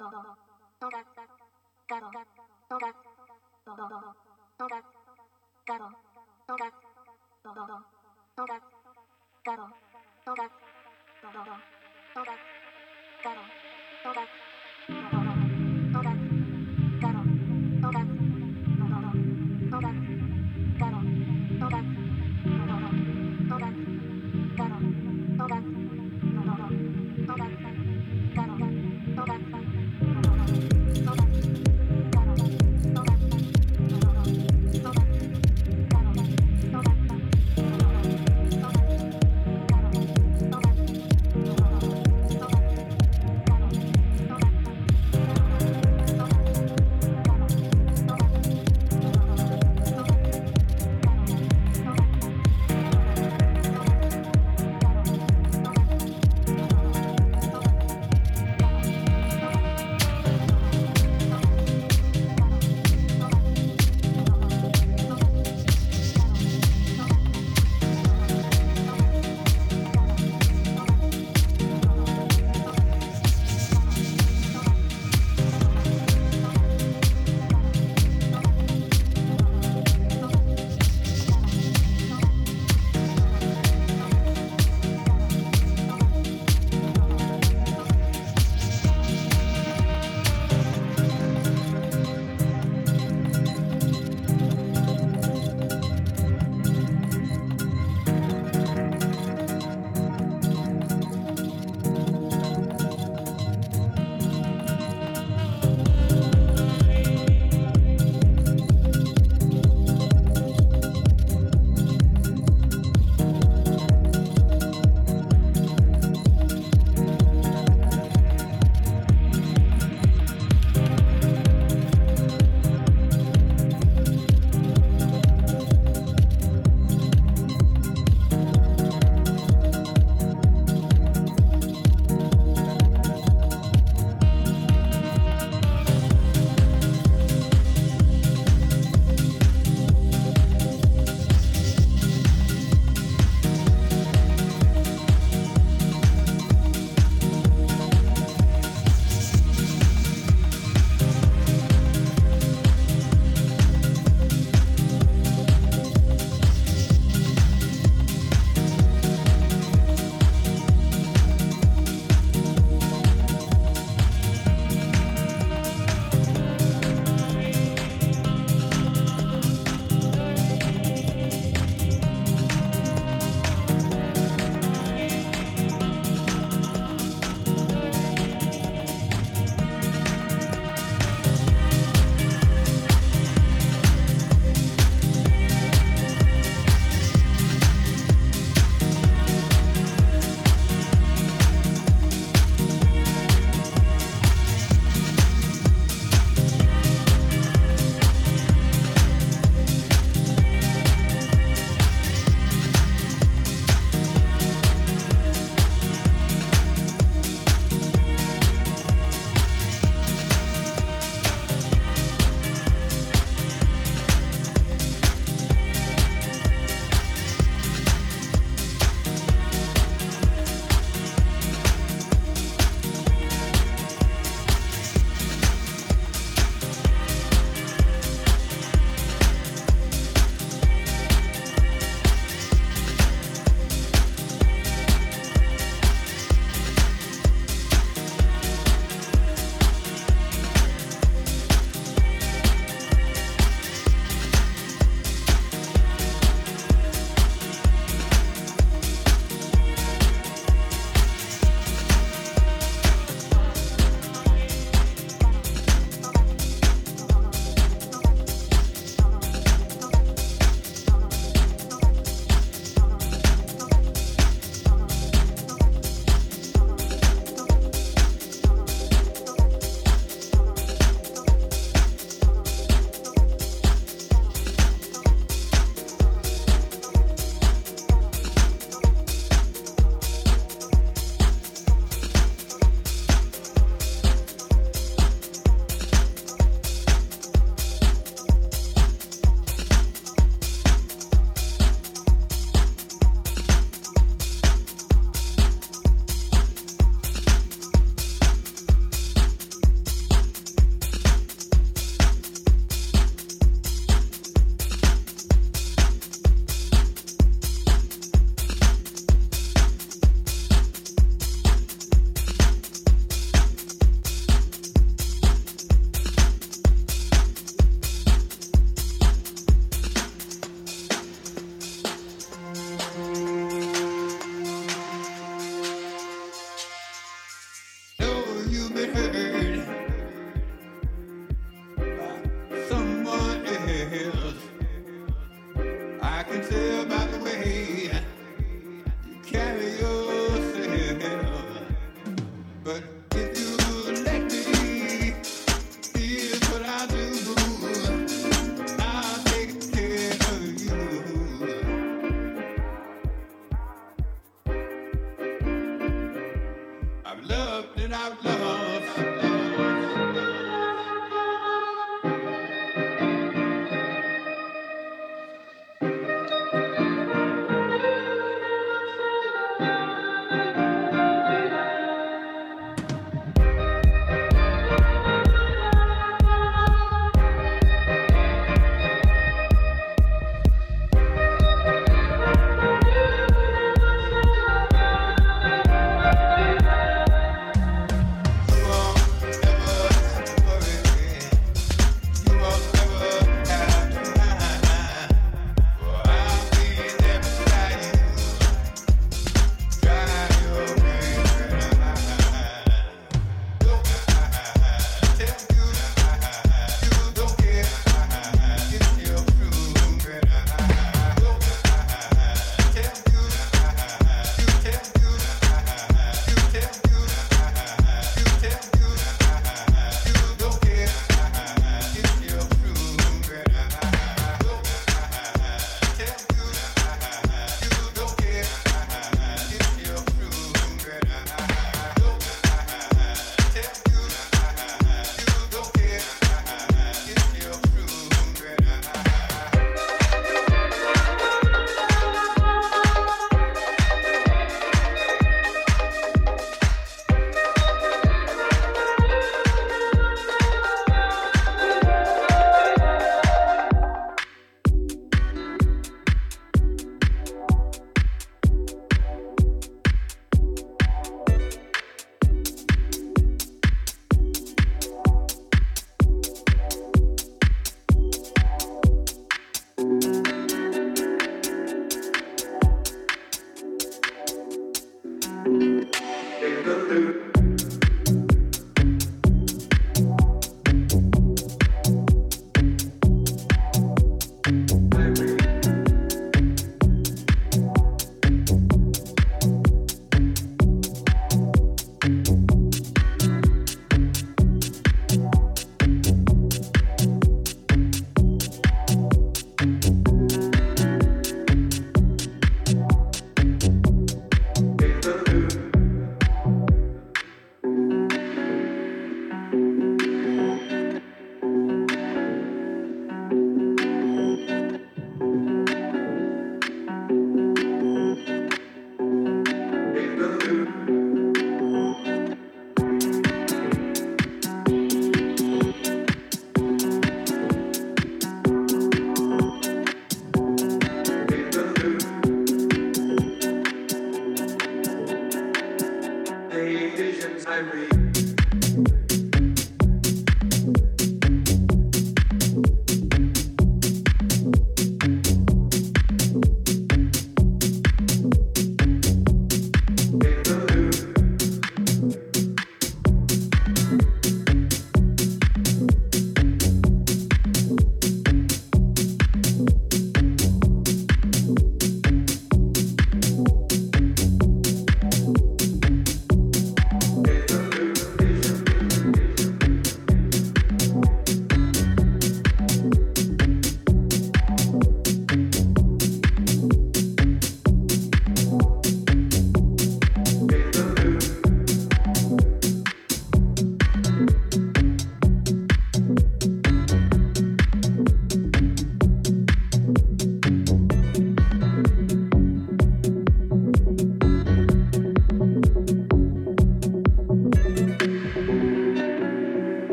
と、とが、が、とどどどどど、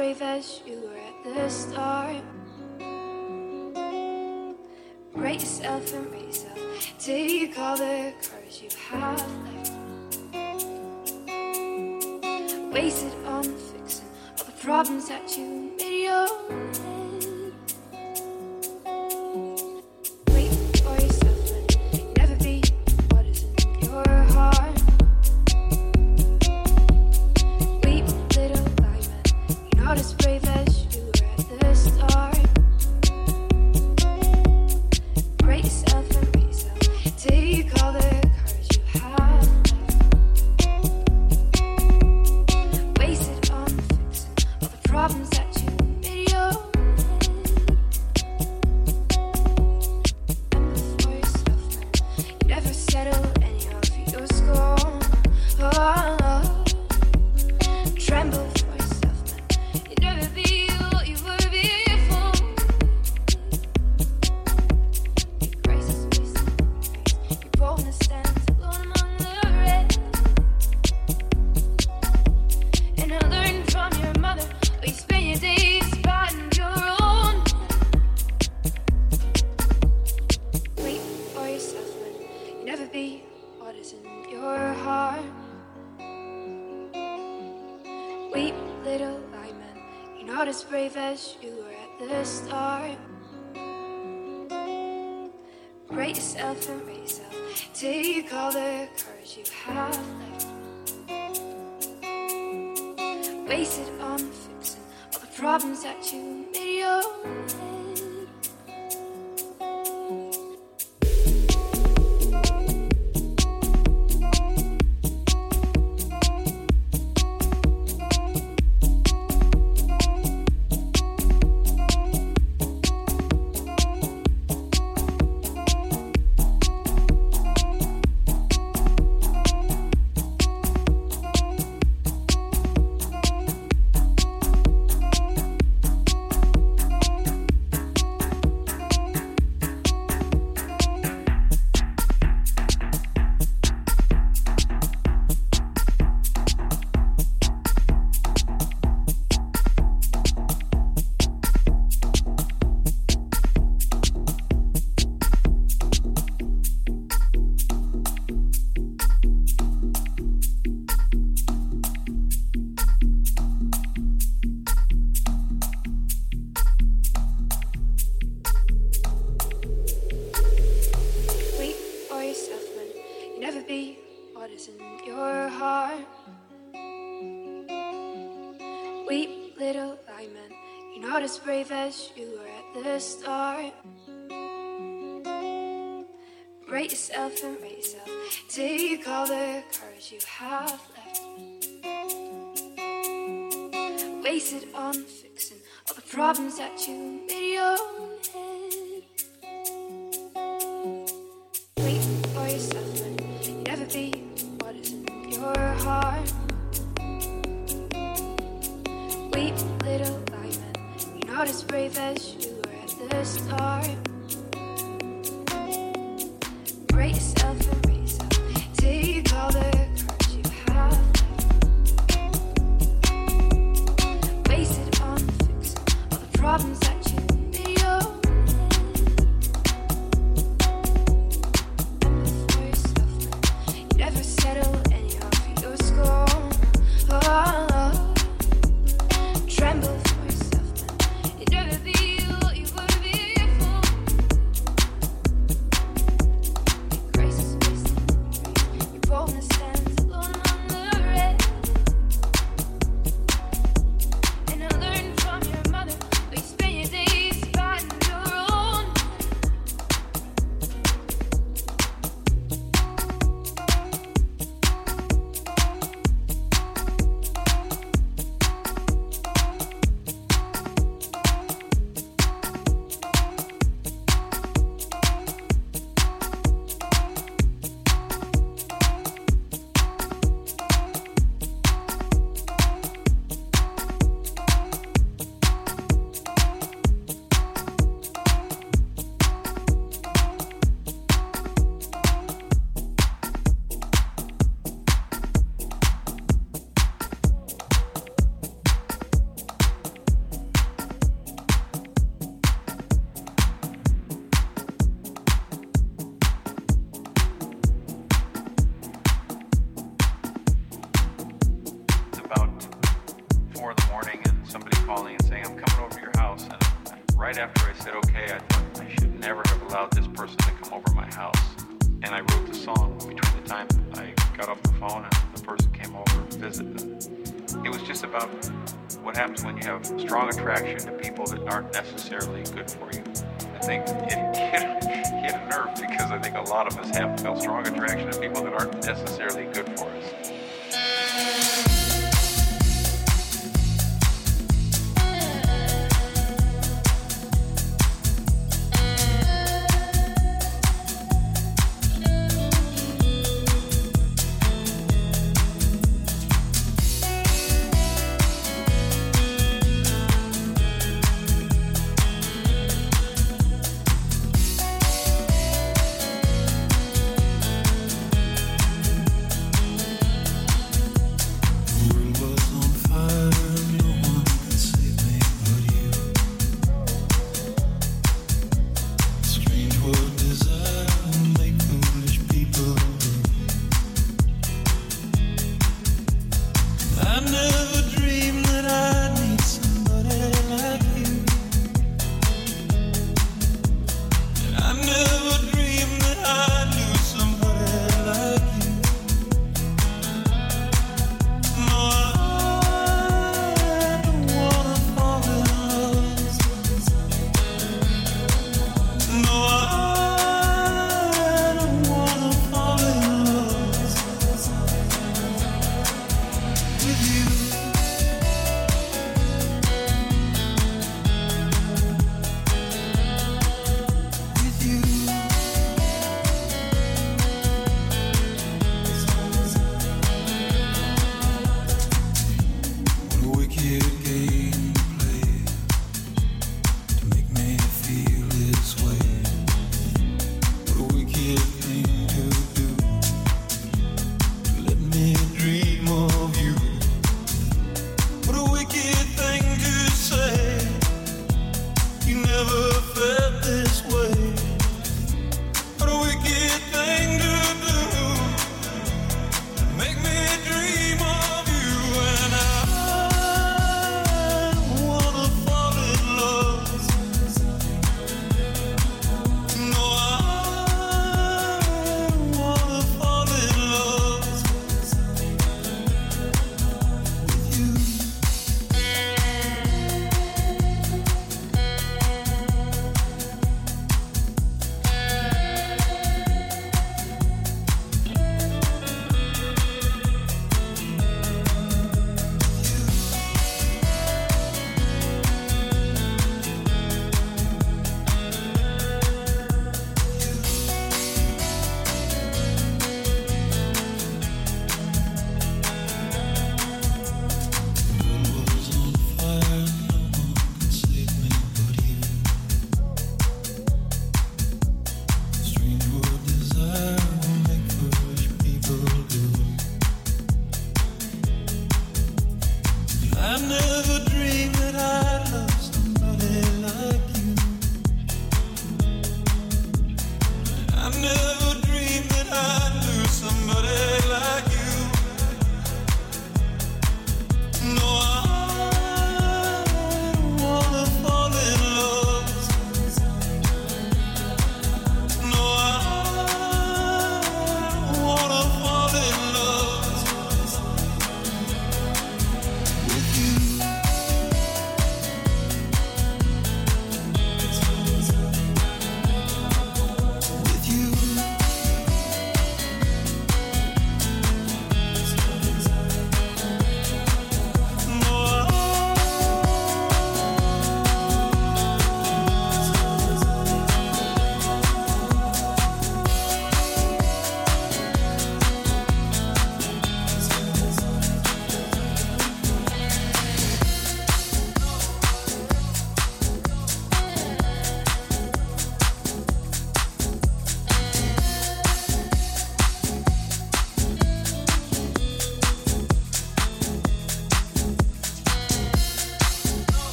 brave as you were at the start. Rate yourself and rate yourself. Take all the courage you have left. Wasted on fixing all the problems that you made your own. you have left. Wasted on fixing all the problems that you made your own. wish you were at the start. Rate yourself and rate yourself. Take all the courage you have left. Wasted on fixing all the problems that you made your own head.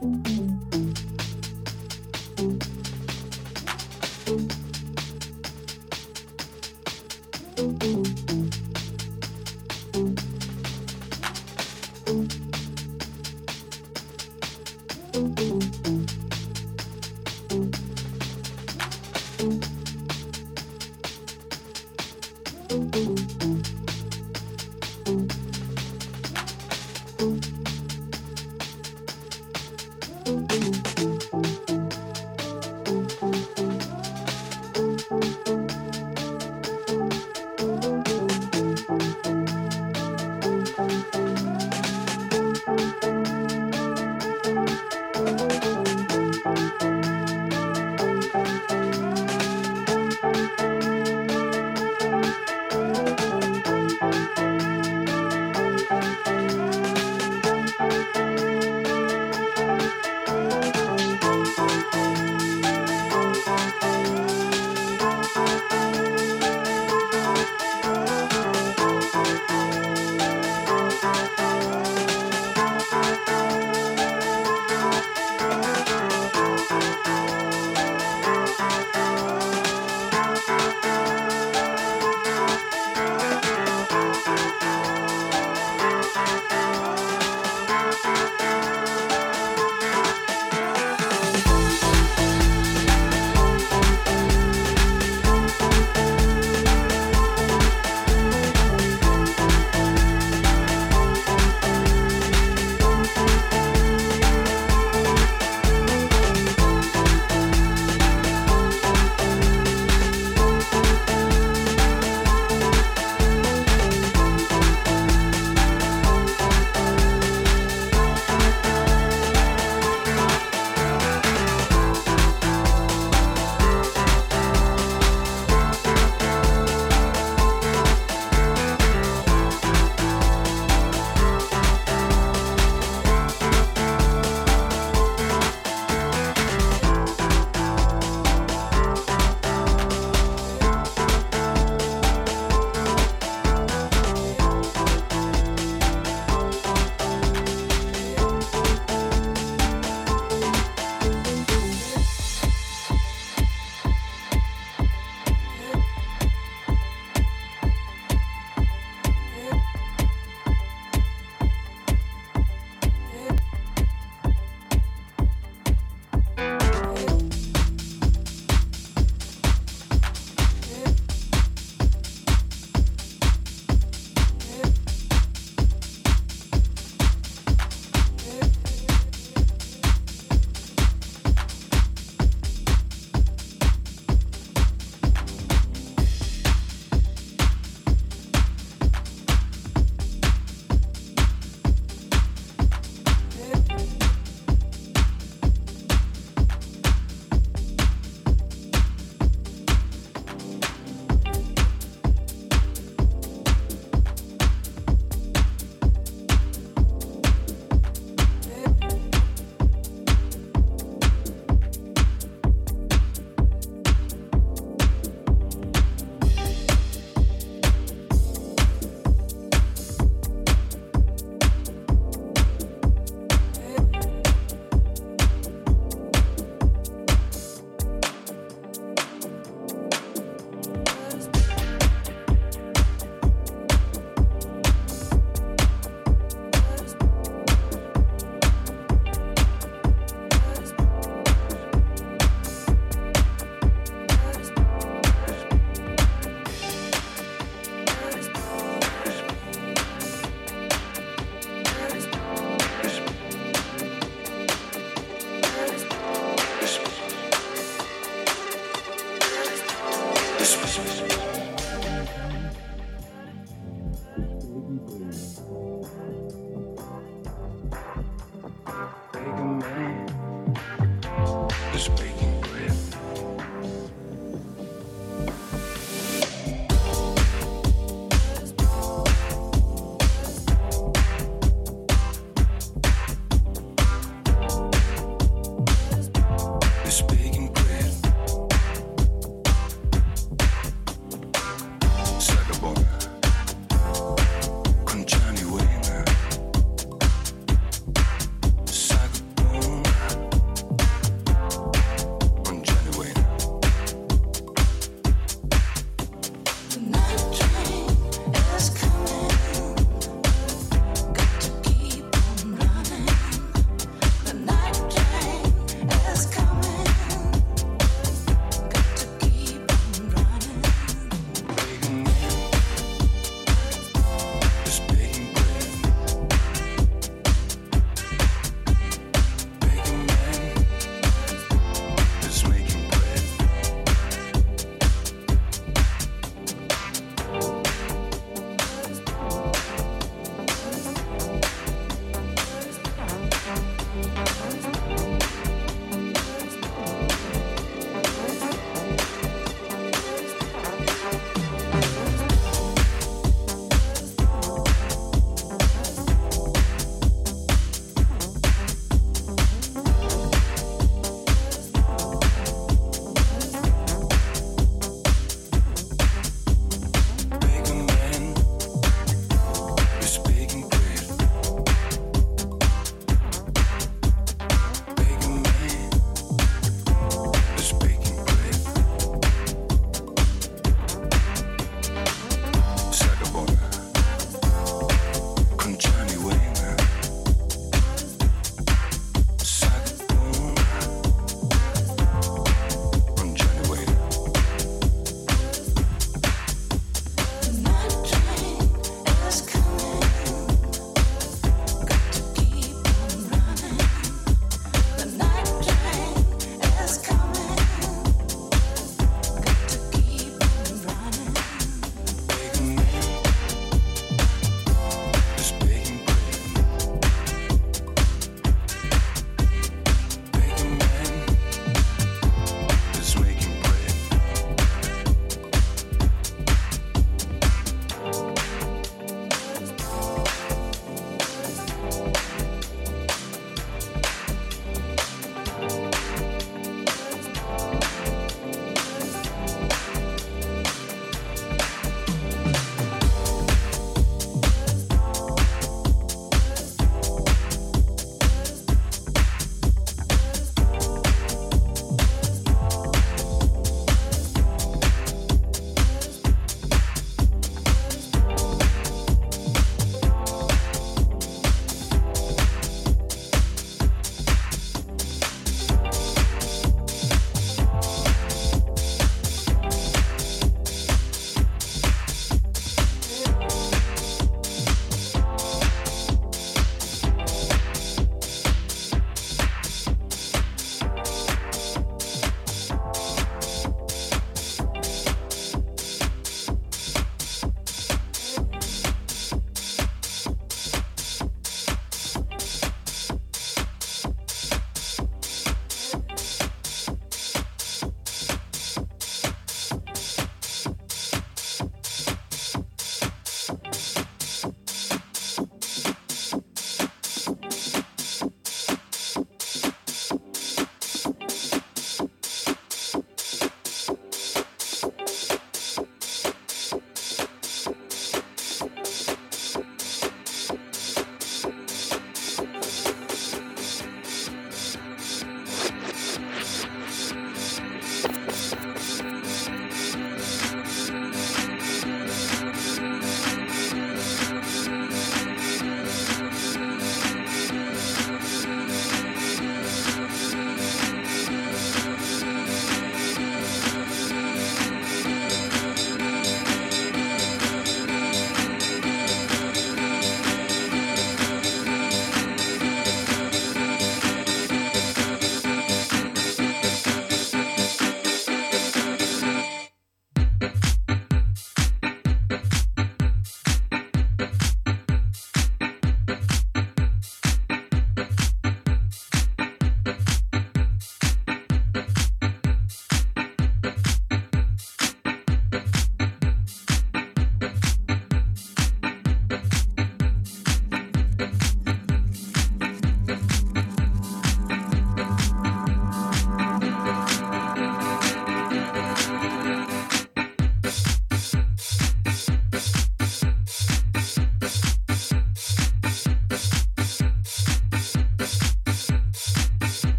Thank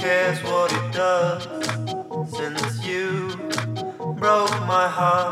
cares what it does? Since you broke my heart.